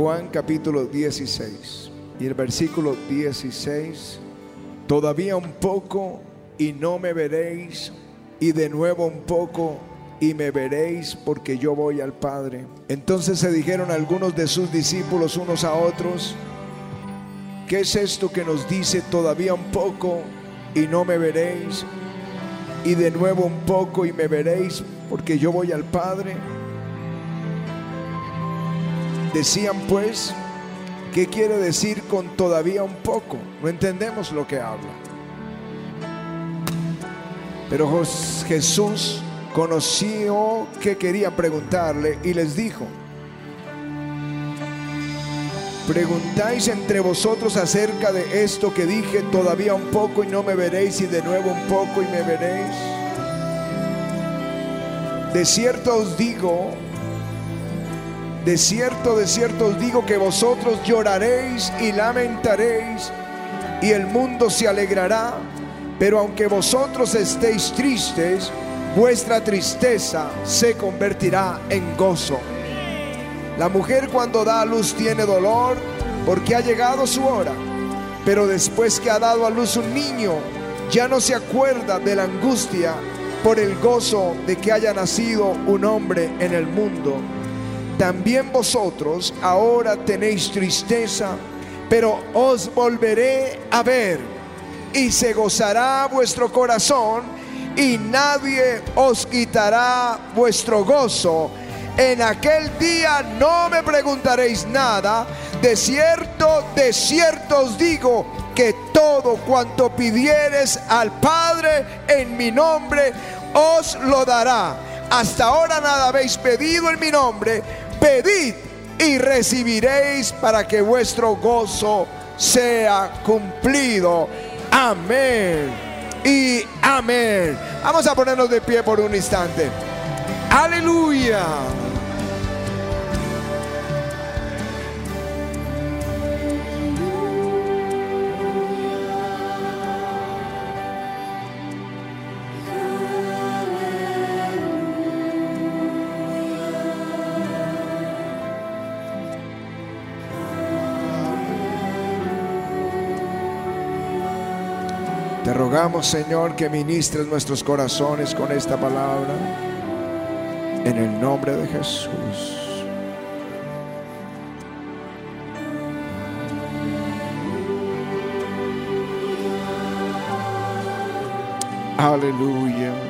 Juan capítulo 16 y el versículo 16. Todavía un poco y no me veréis y de nuevo un poco y me veréis porque yo voy al Padre. Entonces se dijeron algunos de sus discípulos unos a otros, ¿qué es esto que nos dice todavía un poco y no me veréis? Y de nuevo un poco y me veréis porque yo voy al Padre. Decían pues, ¿qué quiere decir con todavía un poco? No entendemos lo que habla. Pero Jesús conoció que quería preguntarle y les dijo, preguntáis entre vosotros acerca de esto que dije, todavía un poco y no me veréis y de nuevo un poco y me veréis. De cierto os digo, de cierto, de cierto os digo que vosotros lloraréis y lamentaréis y el mundo se alegrará, pero aunque vosotros estéis tristes, vuestra tristeza se convertirá en gozo. La mujer cuando da a luz tiene dolor porque ha llegado su hora, pero después que ha dado a luz un niño, ya no se acuerda de la angustia por el gozo de que haya nacido un hombre en el mundo. También vosotros ahora tenéis tristeza, pero os volveré a ver y se gozará vuestro corazón y nadie os quitará vuestro gozo. En aquel día no me preguntaréis nada. De cierto, de cierto os digo que todo cuanto pidieres al Padre en mi nombre, os lo dará. Hasta ahora nada habéis pedido en mi nombre. Pedid y recibiréis para que vuestro gozo sea cumplido. Amén. Y amén. Vamos a ponernos de pie por un instante. Aleluya. Te rogamos, Señor, que ministres nuestros corazones con esta palabra. En el nombre de Jesús. Aleluya.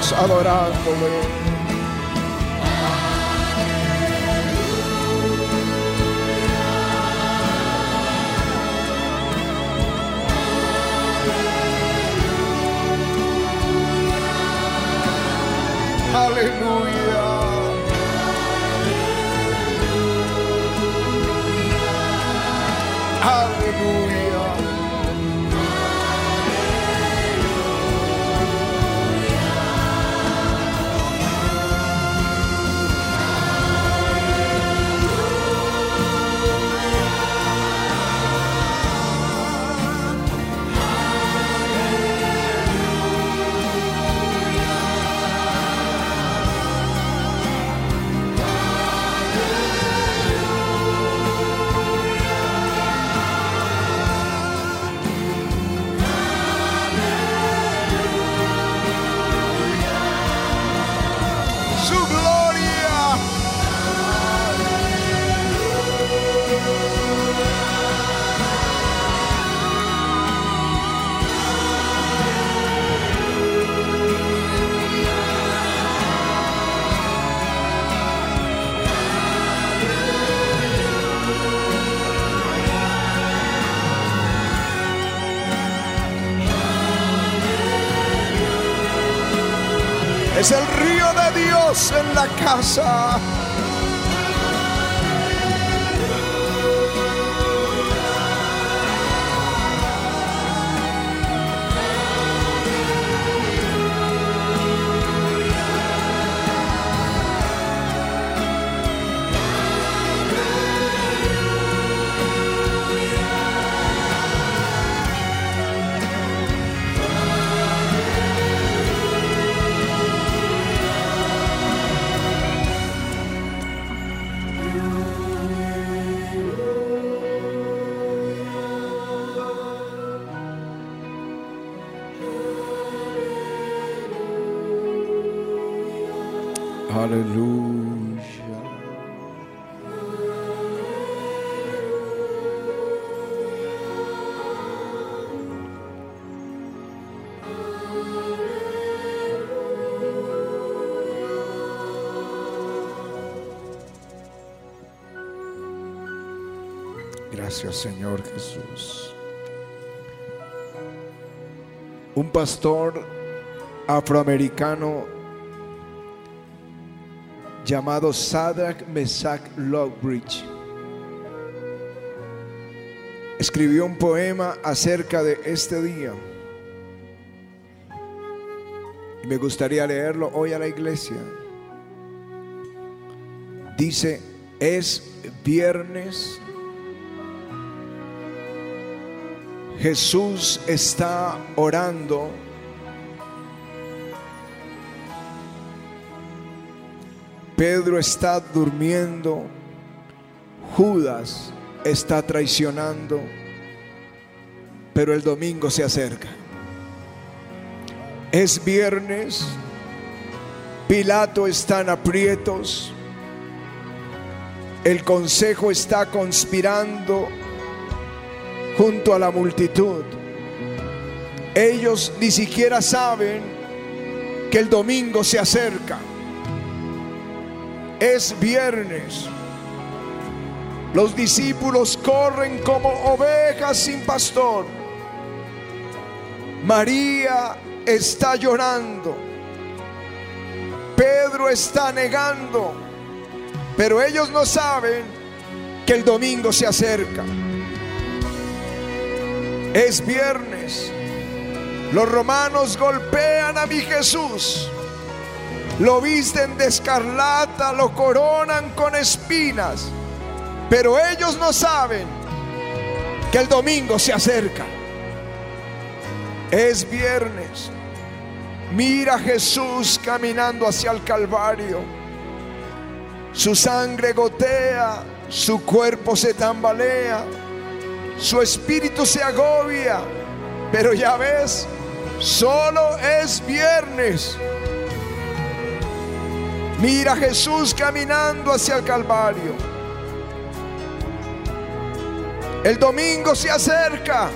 Vamos adorándole. Dios en la casa. Aleluya. Gracias Señor Jesús. Un pastor afroamericano llamado Sadrach Mesach Logbridge escribió un poema acerca de este día. Y me gustaría leerlo hoy a la iglesia. Dice, es viernes. Jesús está orando. Pedro está durmiendo. Judas está traicionando. Pero el domingo se acerca. Es viernes. Pilato está en aprietos. El consejo está conspirando junto a la multitud. Ellos ni siquiera saben que el domingo se acerca. Es viernes. Los discípulos corren como ovejas sin pastor. María está llorando. Pedro está negando. Pero ellos no saben que el domingo se acerca. Es viernes. Los romanos golpean a mi Jesús. Lo visten de escarlata, lo coronan con espinas. Pero ellos no saben que el domingo se acerca. Es viernes. Mira a Jesús caminando hacia el Calvario. Su sangre gotea, su cuerpo se tambalea, su espíritu se agobia. Pero ya ves, solo es viernes. Mira a Jesús caminando hacia el Calvario. El domingo se acerca.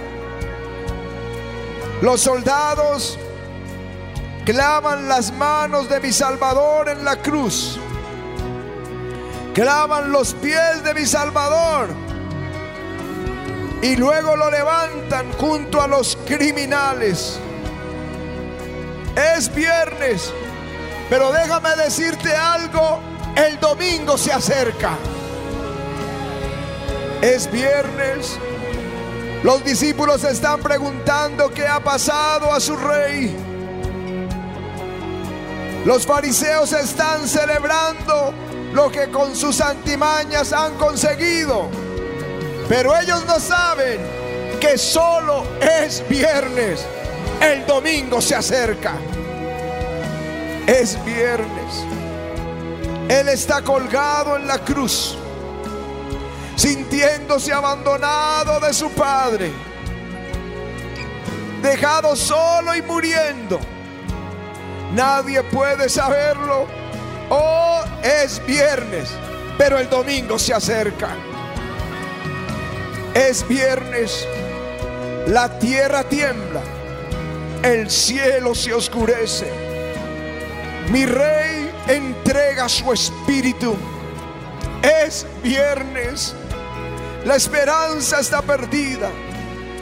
Los soldados clavan las manos de mi Salvador en la cruz. Clavan los pies de mi Salvador. Y luego lo levantan junto a los criminales. Es viernes. Pero déjame decirte algo. El domingo se acerca. Es viernes. Los discípulos están preguntando qué ha pasado a su rey. Los fariseos están celebrando lo que con sus antimañas han conseguido. Pero ellos no saben que solo es viernes. El domingo se acerca. Es viernes. Él está colgado en la cruz sintiéndose abandonado de su padre, dejado solo y muriendo. Nadie puede saberlo. Oh, es viernes, pero el domingo se acerca. Es viernes, la tierra tiembla, el cielo se oscurece. Mi rey entrega su espíritu. Es viernes, la esperanza está perdida.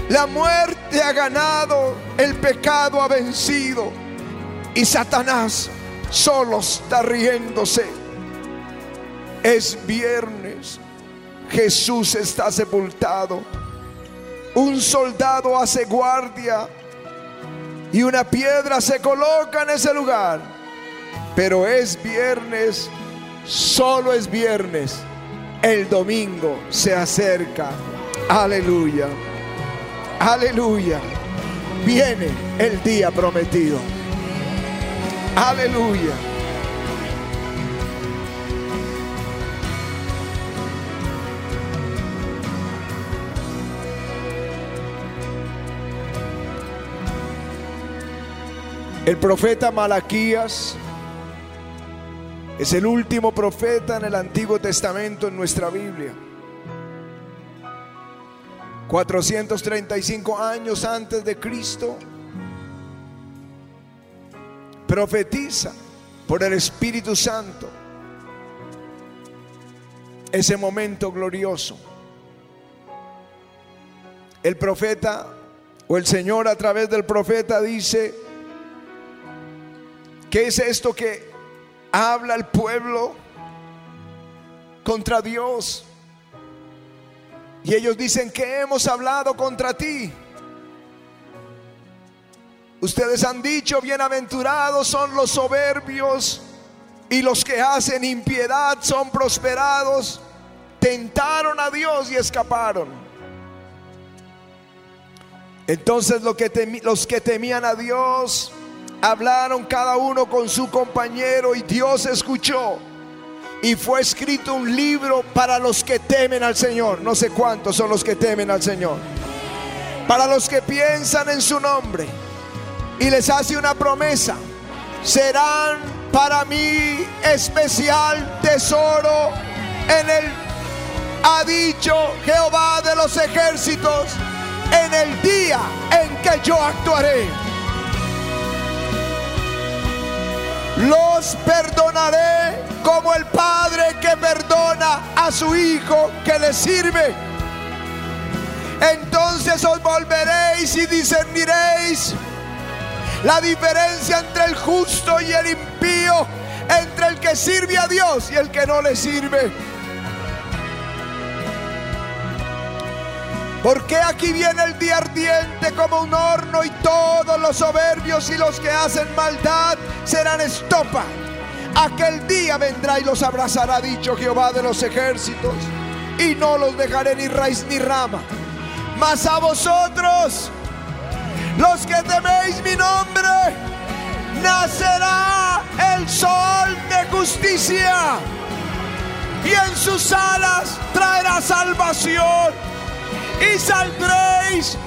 La muerte ha ganado, el pecado ha vencido y Satanás solo está riéndose. Es viernes. Jesús está sepultado. Un soldado hace guardia y una piedra se coloca en ese lugar. Pero es viernes, solo es viernes. El domingo se acerca. Aleluya. Aleluya. Viene el día prometido. Aleluya. El profeta Malaquías es el último profeta en el Antiguo Testamento en nuestra Biblia. 435 años antes de Cristo, profetiza por el Espíritu Santo ese momento glorioso. El profeta o el Señor a través del profeta dice, ¿qué es esto que habla el pueblo contra Dios? Y ellos dicen que hemos hablado contra ti. Ustedes han dicho, bienaventurados son los soberbios y los que hacen impiedad son prosperados. Tentaron a Dios y escaparon. Entonces los que, temían a Dios hablaron cada uno con su compañero y Dios escuchó. Y fue escrito un libro para los que temen al Señor. No sé cuántos son los que temen al Señor. Para los que piensan en su nombre. Y les hace una promesa. Serán para mí especial tesoro en el, ha dicho Jehová de los ejércitos, en el día en que yo actuaré. Los perdonaré como el Padre que perdona a su Hijo que le sirve. Entonces os volveréis y discerniréis la diferencia entre el justo y el impío, entre el que sirve a Dios y el que no le sirve. Porque aquí viene el día ardiente como un horno y todos los soberbios y los que hacen maldad serán estopa. Aquel día vendrá y los abrazará, dicho Jehová de los ejércitos, y no los dejaré ni raíz ni rama. Mas a vosotros, los que teméis mi nombre, nacerá el sol de justicia, y en sus alas traerá salvación y saldréis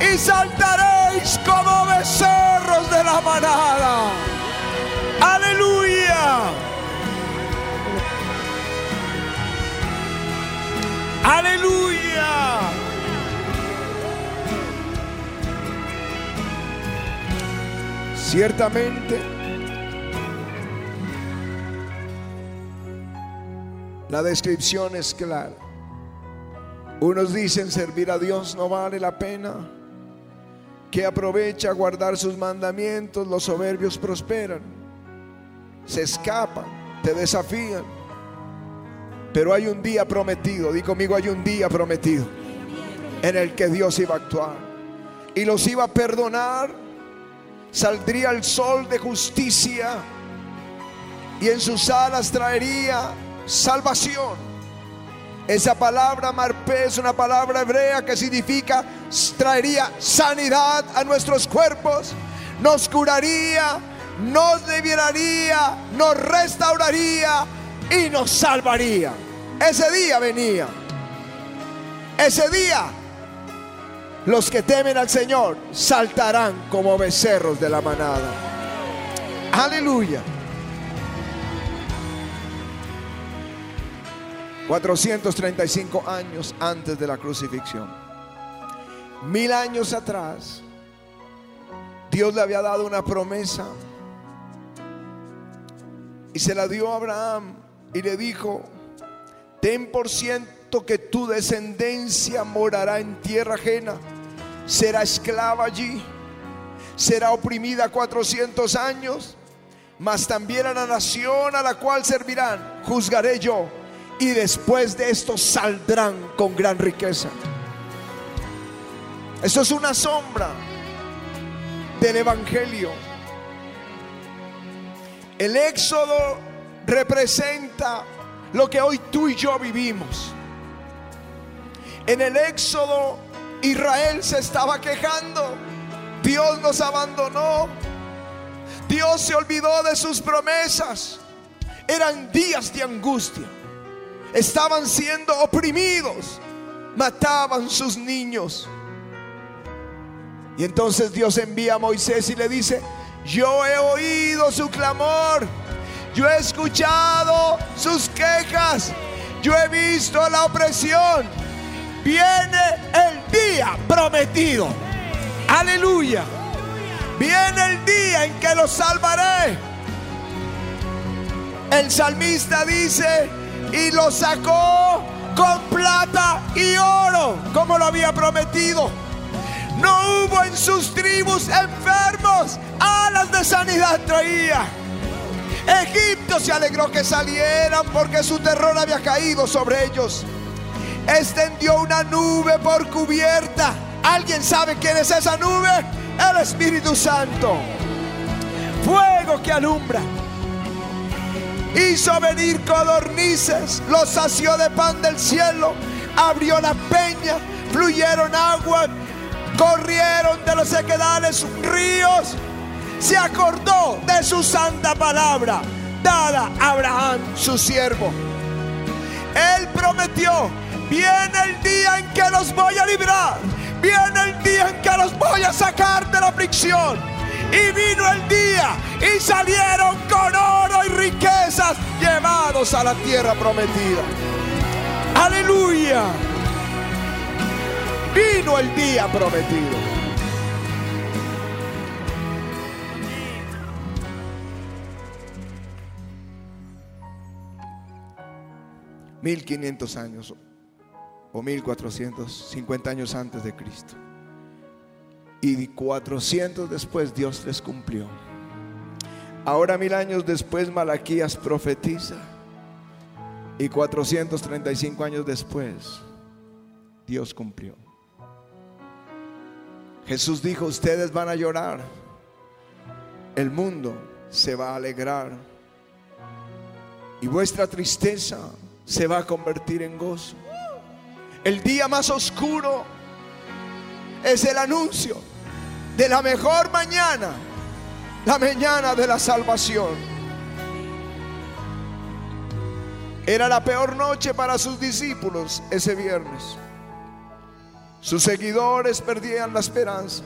y saltaréis como becerros de la manada. Aleluya. Aleluya. Ciertamente, la descripción es clara. Unos dicen servir a Dios no vale la pena. Que aprovecha guardar sus mandamientos, los soberbios prosperan. Se escapan, te desafían. Pero hay un día prometido, di conmigo, hay un día prometido en el que Dios iba a actuar y los iba a perdonar. Saldría el sol de justicia y en sus alas traería salvación. Esa palabra marpé es una palabra hebrea que significa traería sanidad a nuestros cuerpos, nos curaría, nos liberaría, nos restauraría y nos salvaría. Ese día venía. Ese día los que temen al Señor saltarán como becerros de la manada. Aleluya. 435 años antes de la crucifixión. Mil años atrás, Dios le había dado una promesa y se la dio a Abraham y le dijo, ten por ciento que tu descendencia morará en tierra ajena, será esclava allí, será oprimida 400 años, mas también a la nación a la cual servirán, juzgaré yo, y después de esto saldrán con gran riqueza. Eso es una sombra del Evangelio. El éxodo representa lo que hoy tú y yo vivimos. En el éxodo Israel se estaba quejando. Dios nos abandonó. Dios se olvidó de sus promesas. Eran días de angustia. Estaban siendo oprimidos. Mataban sus niños. Y entonces Dios envía a Moisés y le dice, yo he oído su clamor, yo he escuchado sus quejas, yo he visto la opresión. Viene el día prometido. Aleluya. Viene el día en que los salvaré. El salmista dice, y lo sacó con plata y oro, como lo había prometido. No hubo en sus tribus enfermos, alas de sanidad traía. Egipto se alegró que salieran porque su terror había caído sobre ellos. Extendió una nube por cubierta. ¿Alguien sabe quién es esa nube? El Espíritu Santo. Fuego que alumbra. Hizo venir codornices, los sació de pan del cielo, abrió la peña, fluyeron aguas corrieron de los sequedales ríos, se acordó de su santa palabra, dada a Abraham su siervo. Él prometió, viene el día en que los voy a librar, viene el día en que los voy a sacar de la aflicción. Y vino el día y salieron con oro y riquezas llevados a la tierra prometida. Aleluya vino el día prometido. Mil quinientos años o mil cuatrocientos cincuenta años antes de Cristo. Y cuatrocientos después Dios les cumplió. Ahora mil años después Malaquías profetiza. Y 435 años después Dios cumplió. Jesús dijo, ustedes van a llorar, el mundo se va a alegrar y vuestra tristeza se va a convertir en gozo. El día más oscuro es el anuncio de la mejor mañana, la mañana de la salvación. Era la peor noche para sus discípulos ese viernes. Sus seguidores perdían la esperanza.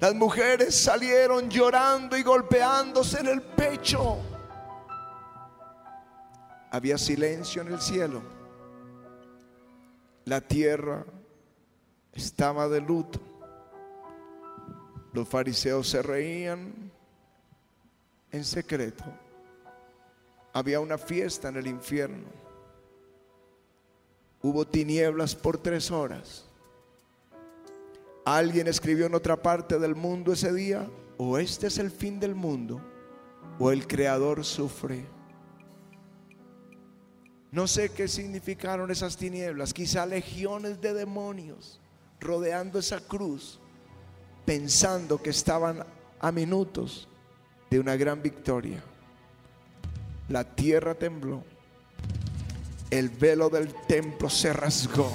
Las mujeres salieron llorando y golpeándose en el pecho. Había silencio en el cielo. La tierra estaba de luto. Los fariseos se reían en secreto. Había una fiesta en el infierno. Hubo tinieblas por tres horas. Alguien escribió en otra parte del mundo ese día, o este es el fin del mundo, o el Creador sufre. No sé qué significaron esas tinieblas, quizá legiones de demonios rodeando esa cruz, pensando que estaban a minutos de una gran victoria. La tierra tembló, el velo del templo se rasgó.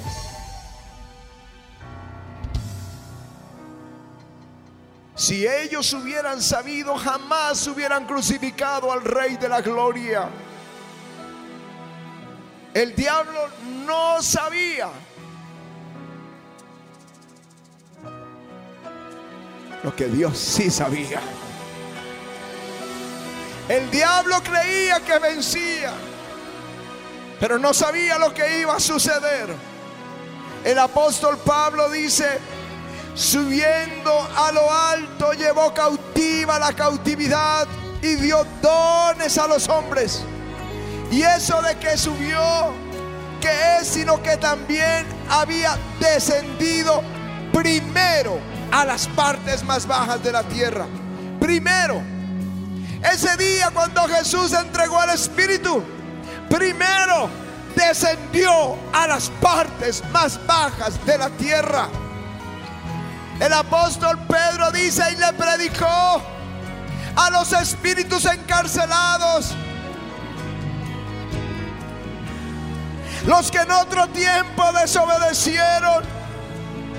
Si ellos hubieran sabido, jamás hubieran crucificado al Rey de la Gloria. El diablo no sabía lo que Dios sí sabía. El diablo creía que vencía, pero no sabía lo que iba a suceder. El apóstol Pablo dice, subiendo a lo alto, llevó cautiva la cautividad y dio dones a los hombres. Y eso de que subió, que es sino que también había descendido primero a las partes más bajas de la tierra. Primero, Ese día cuando Jesús entregó el Espíritu, primero descendió a las partes más bajas de la tierra. El apóstol Pedro dice y le predicó a los espíritus encarcelados. Los que en otro tiempo desobedecieron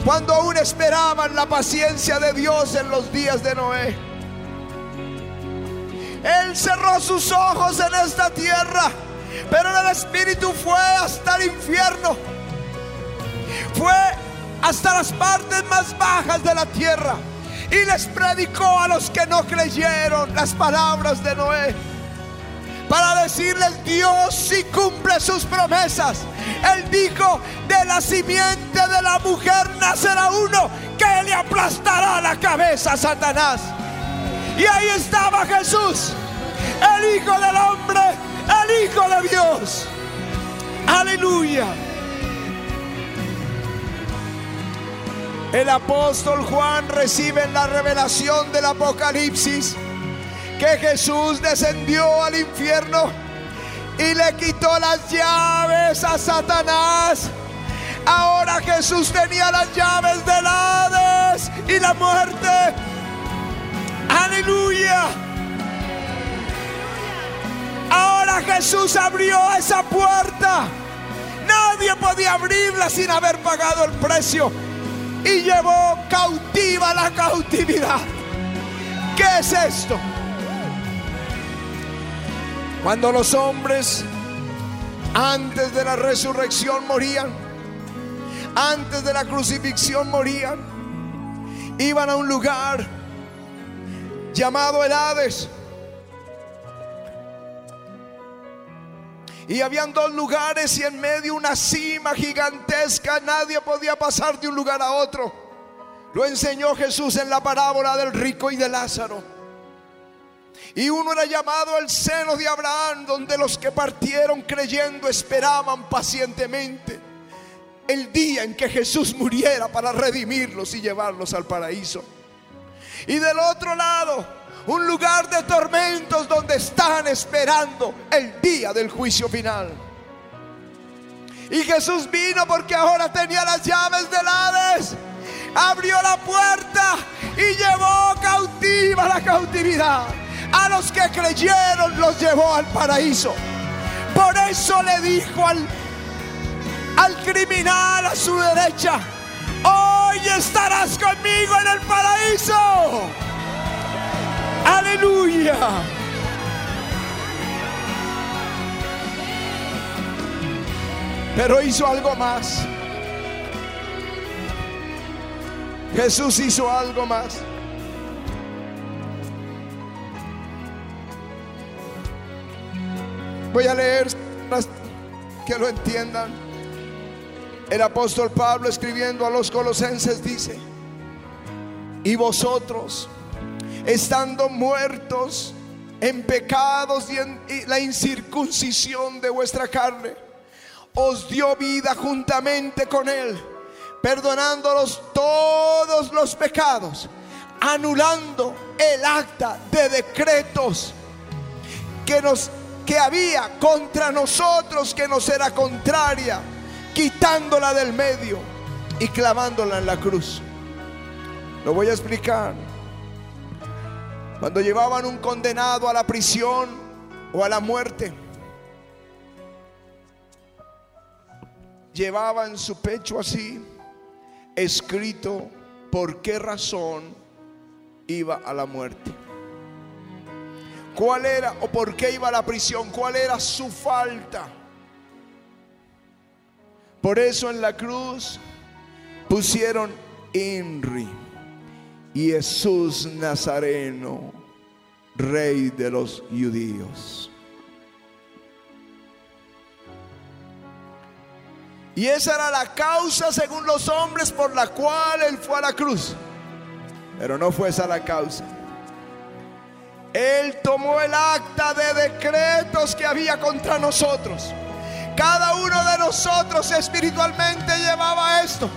cuando aún esperaban la paciencia de Dios en los días de Noé. Él cerró sus ojos en esta tierra, pero el Espíritu fue hasta el infierno. Fue hasta las partes más bajas de la tierra y les predicó a los que no creyeron las palabras de Noé. Para decirles, Dios si cumple sus promesas. Él dijo, de la simiente de la mujer nacerá uno que le aplastará la cabeza a Satanás. Y ahí estaba Jesús, el Hijo del Hombre, el Hijo de Dios. Aleluya. El apóstol Juan recibe la revelación del Apocalipsis que Jesús descendió al infierno y le quitó las llaves a Satanás. Ahora Jesús tenía las llaves del Hades y la muerte. Aleluya. Ahora Jesús abrió esa puerta. Nadie podía abrirla sin haber pagado el precio y llevó cautiva la cautividad. ¿Qué es esto? Cuando los hombres antes de la resurrección morían, antes de la crucifixión morían, iban a un lugar llamado el Hades. Y habían dos lugares y en medio una cima gigantesca. Nadie podía pasar de un lugar a otro. Lo enseñó Jesús en la parábola del rico y de Lázaro. Y uno era llamado el seno de Abraham, donde los que partieron creyendo esperaban pacientemente el día en que Jesús muriera para redimirlos y llevarlos al paraíso. Y del otro lado, un lugar de tormentos donde están esperando el día del juicio final. Y Jesús vino porque ahora tenía las llaves del Hades. Abrió la puerta y llevó cautiva la cautividad. A los que creyeron los llevó al paraíso. Por eso le dijo al, al criminal a su derecha, hoy estarás conmigo en el paraíso. Aleluya. Pero hizo algo más. Jesús hizo algo más. Voy a leer que lo entiendan. El apóstol Pablo escribiendo a los colosenses dice, y vosotros, estando muertos en pecados y en la incircuncisión de vuestra carne, os dio vida juntamente con Él, perdonándolos todos los pecados, anulando el acta de decretos que nos que había contra nosotros que nos era contraria, quitándola del medio y clavándola en la cruz. Lo voy a explicar. Cuando llevaban un condenado a la prisión o a la muerte, llevaba en su pecho así, escrito por qué razón iba a la muerte. ¿Cuál era o por qué iba a la prisión? ¿Cuál era su falta? Por eso en la cruz pusieron Inri y Jesús Nazareno, rey de los judíos. Y esa era la causa, según los hombres, por la cual él fue a la cruz. Pero no fue esa la causa. Él tomó el acta de decretos que había contra nosotros. Cada uno de nosotros espiritualmente llevaba esto.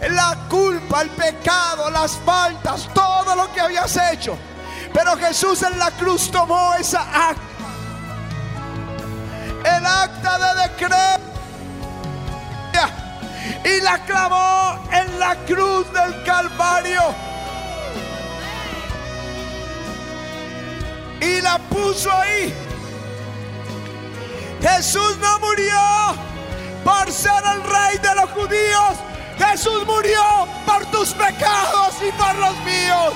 La culpa, el pecado, las faltas, todo lo que habías hecho. Pero Jesús en la cruz tomó esa acta. El acta de decreto. Y la clavó en la cruz del Calvario. Y la puso ahí. Jesús no murió por ser el rey de los judíos. Jesús murió por tus pecados y por los míos.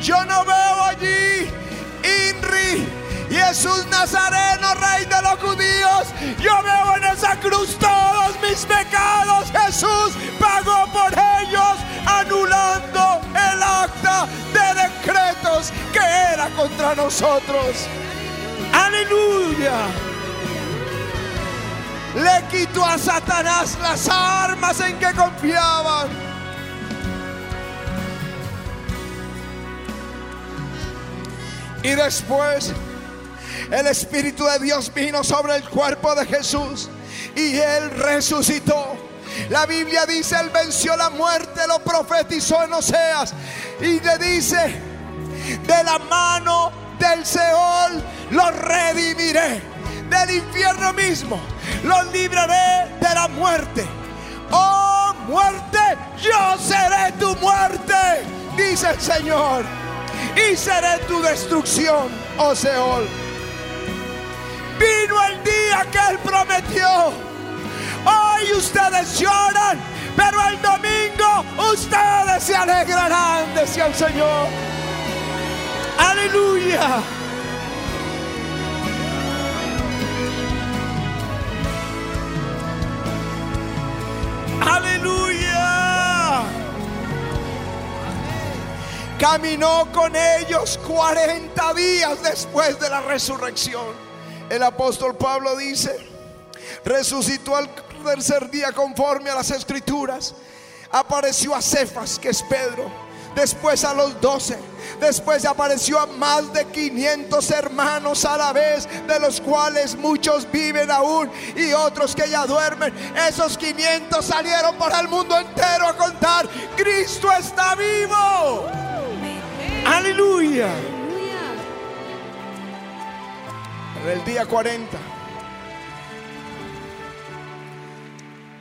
Yo no veo Jesús Nazareno, Rey de los judíos. Yo veo en esa cruz todos mis pecados. Jesús pagó por ellos, anulando el acta de decretos que era contra nosotros. Aleluya. Le quitó a Satanás las armas en que confiaban. Y después el Espíritu de Dios vino sobre el cuerpo de Jesús y él resucitó. La Biblia dice, él venció la muerte, lo profetizó en Oseas y le dice, de la mano del Seol los redimiré, del infierno mismo los libraré de la muerte. Oh muerte, yo seré tu muerte, dice el Señor, y seré tu destrucción, oh Seol. Vino el día que Él prometió. Hoy ustedes lloran, pero el domingo ustedes se alegrarán, decía el Señor. Aleluya. Aleluya. Caminó con ellos 40 días después de la resurrección. El apóstol Pablo dice, resucitó al tercer día conforme a las escrituras. Apareció a Cefas, que es Pedro. Después a los doce. Después apareció a más de 500 hermanos a la vez, de los cuales muchos viven aún y otros que ya duermen. Esos 500 salieron por el mundo entero a contar, Cristo está vivo. Aleluya. El día 40.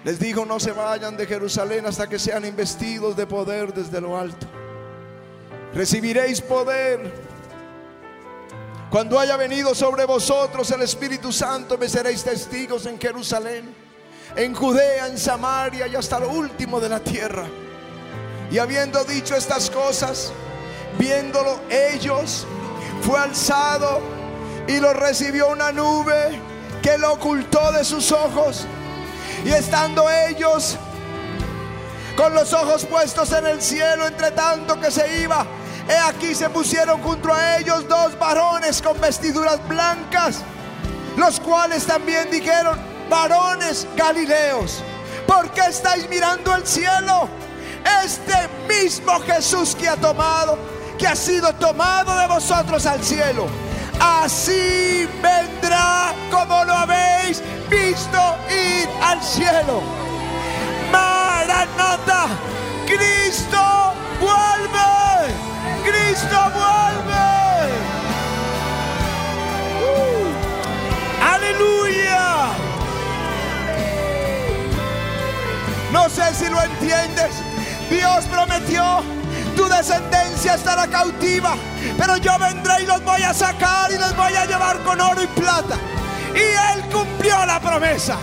Les dijo, no se vayan de Jerusalén hasta que sean investidos de poder desde lo alto. Recibiréis poder. Cuando haya venido sobre vosotros el Espíritu Santo, me seréis testigos en Jerusalén, en Judea, en Samaria y hasta lo último de la tierra. Y habiendo dicho estas cosas, viéndolo ellos, fue alzado y lo recibió una nube que lo ocultó de sus ojos. Y estando ellos con los ojos puestos en el cielo, entre tanto que se iba, he aquí se pusieron junto a ellos dos varones con vestiduras blancas, los cuales también dijeron, varones galileos, ¿por qué estáis mirando el cielo? Este mismo Jesús que ha tomado, que ha sido tomado de vosotros al cielo así vendrá como lo habéis visto ir al cielo. Maranata, Cristo vuelve, Cristo vuelve. Uh, aleluya. No sé si lo entiendes. Dios prometió tu descendencia estará cautiva, pero yo vendré y los voy a sacar y los voy a llevar con oro y plata. Y Él cumplió la promesa.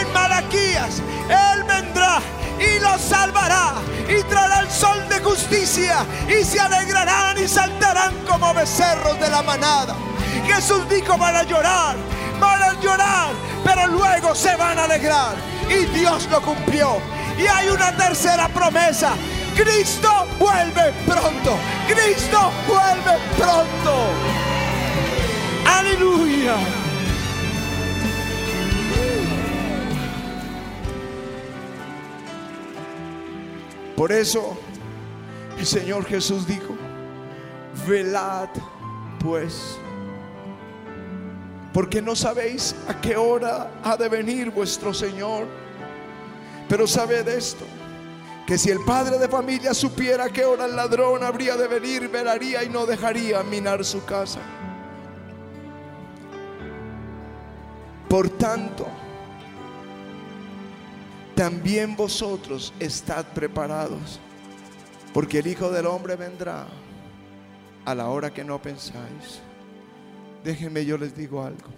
En Malaquías, Él vendrá y los salvará y traerá el sol de justicia y se alegrarán y saltarán como becerros de la manada. Jesús dijo, van a llorar, van a llorar, pero luego se van a alegrar. Y Dios lo cumplió. Y hay una tercera promesa Cristo vuelve pronto. Cristo vuelve pronto. Aleluya. Por eso el Señor Jesús dijo, velad pues, porque no sabéis a qué hora ha de venir vuestro Señor. Pero sabed esto, que si el padre de familia supiera a qué hora el ladrón habría de venir, velaría y no dejaría minar su casa. Por tanto, también vosotros estad preparados, porque el Hijo del Hombre vendrá a la hora que no pensáis. Déjenme, yo les digo algo.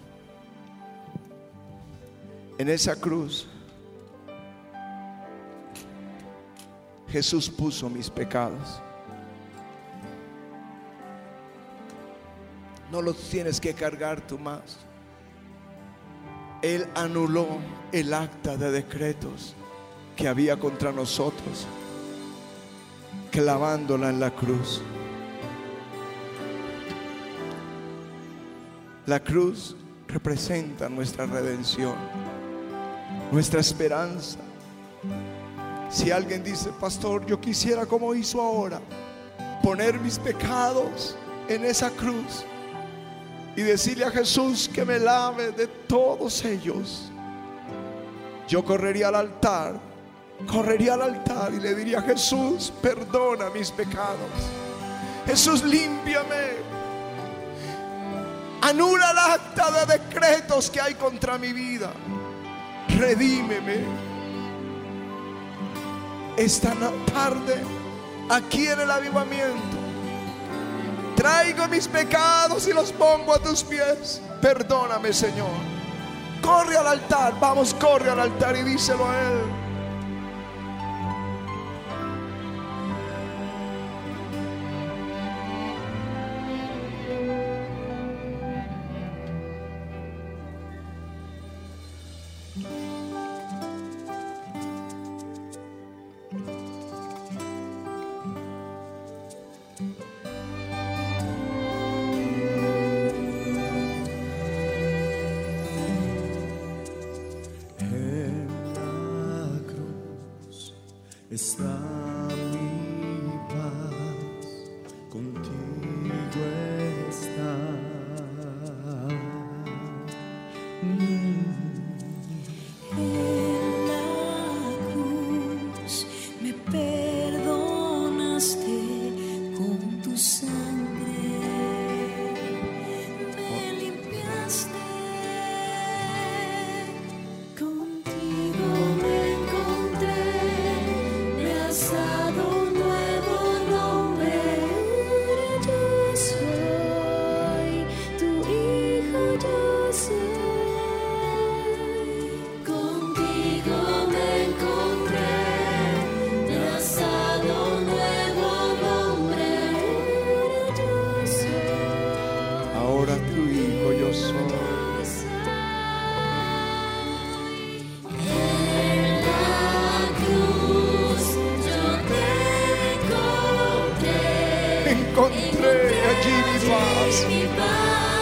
En esa cruz, Jesús puso mis pecados. No los tienes que cargar tú más. Él anuló el acta de decretos que había contra nosotros, clavándola en la cruz. La cruz representa nuestra redención, nuestra esperanza. Si alguien dice, pastor, yo quisiera como hizo ahora, poner mis pecados en esa cruz y decirle a Jesús que me lave de todos ellos, yo correría al altar, correría al altar y le diría, Jesús, perdona mis pecados. Jesús, límpiame Anula el acta de decretos que hay contra mi vida. Redímeme. Esta tarde, aquí en el avivamiento, traigo mis pecados y los pongo a tus pies. Perdóname, Señor. Corre al altar, vamos, corre al altar y díselo a Él. está. encontrei a que.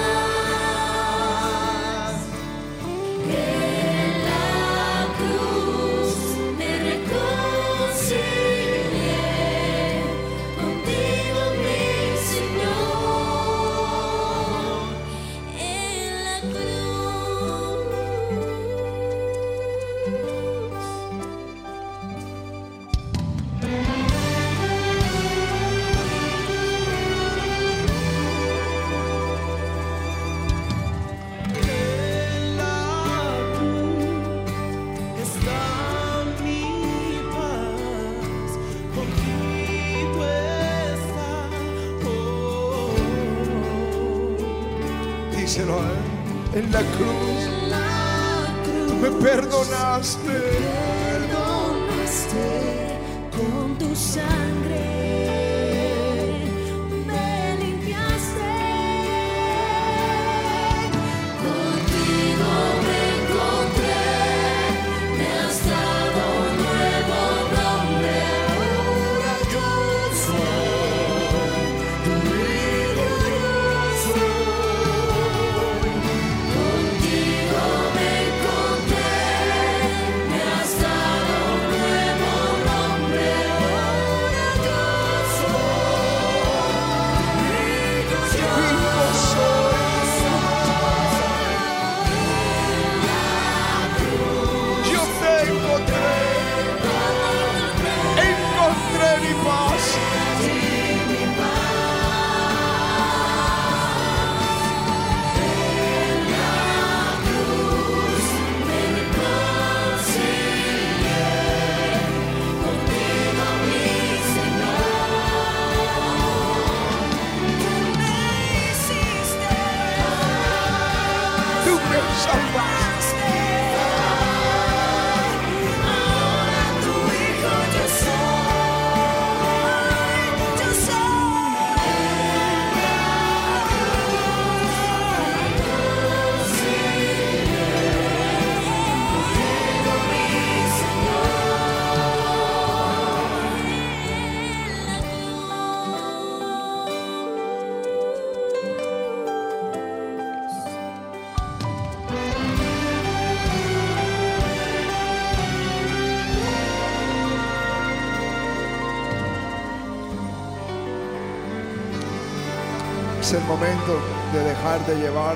Es el momento de dejar de llevar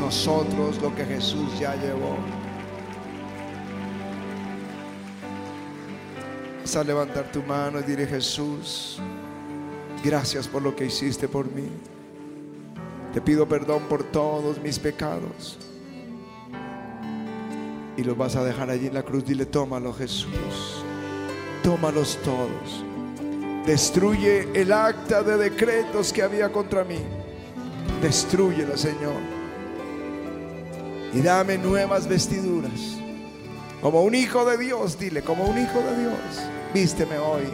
nosotros lo que Jesús ya llevó. Vas a levantar tu mano y diré Jesús, gracias por lo que hiciste por mí. Te pido perdón por todos mis pecados. Y los vas a dejar allí en la cruz. Dile, tómalo Jesús. Tómalos todos. Destruye el acta de decretos que había contra mí. Destruyela, Señor. Y dame nuevas vestiduras. Como un hijo de Dios, dile, como un hijo de Dios. Vísteme hoy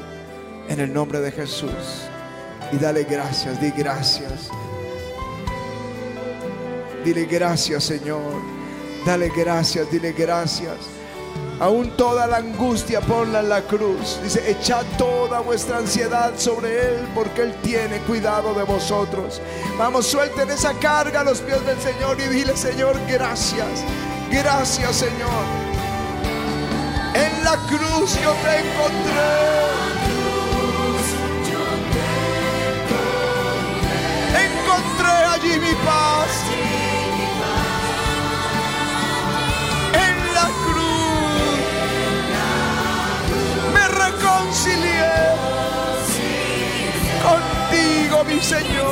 en el nombre de Jesús. Y dale gracias, di gracias. Dile gracias, Señor. Dale gracias, dile gracias. Aún toda la angustia ponla en la cruz. Dice, echad toda vuestra ansiedad sobre Él porque Él tiene cuidado de vosotros. Vamos, suelten esa carga a los pies del Señor y dile, Señor, gracias. Gracias, Señor. En la cruz yo te encontré. Encontré Señor.